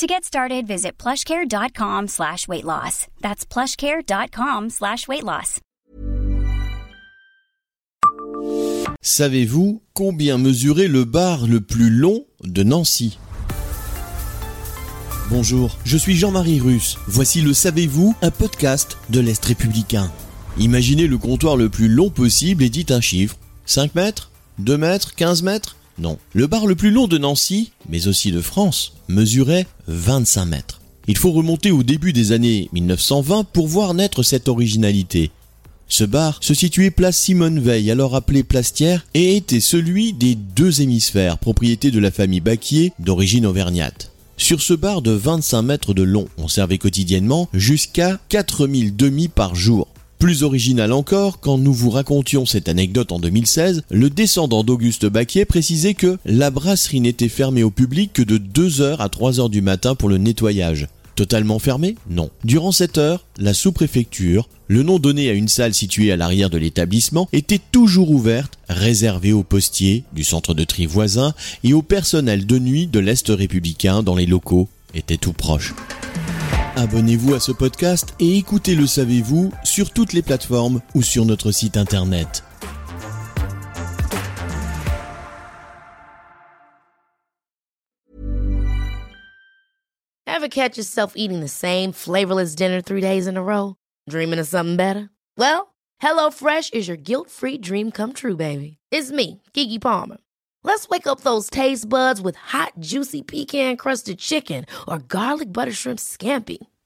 To get started, visit plushcare.com slash weight loss. That's plushcare.com slash weight loss. Savez-vous combien mesurait le bar le plus long de Nancy? Bonjour, je suis Jean-Marie Russe. Voici le Savez-vous, un podcast de l'Est républicain. Imaginez le comptoir le plus long possible et dites un chiffre. 5 mètres? 2 mètres? 15 mètres? Non. Le bar le plus long de Nancy, mais aussi de France, mesurait 25 mètres. Il faut remonter au début des années 1920 pour voir naître cette originalité. Ce bar se situait place Simone Veil, alors appelée Plastière, et était celui des deux hémisphères, propriété de la famille Baquier d'origine auvergnate. Sur ce bar de 25 mètres de long, on servait quotidiennement jusqu'à 4000 demi par jour. Plus original encore, quand nous vous racontions cette anecdote en 2016, le descendant d'Auguste Baquier précisait que la brasserie n'était fermée au public que de 2h à 3h du matin pour le nettoyage. Totalement fermée? Non. Durant cette heure, la sous-préfecture, le nom donné à une salle située à l'arrière de l'établissement, était toujours ouverte, réservée aux postiers du centre de tri voisin et au personnel de nuit de l'Est républicain dans les locaux étaient tout proches. Abonnez-vous à ce podcast et écoutez Le Savez-vous sur toutes les plateformes ou sur notre site internet. Ever catch yourself eating the same flavorless dinner three days in a row? Dreaming of something better? Well, HelloFresh is your guilt-free dream come true, baby. It's me, Kiki Palmer. Let's wake up those taste buds with hot, juicy pecan-crusted chicken or garlic butter shrimp scampi.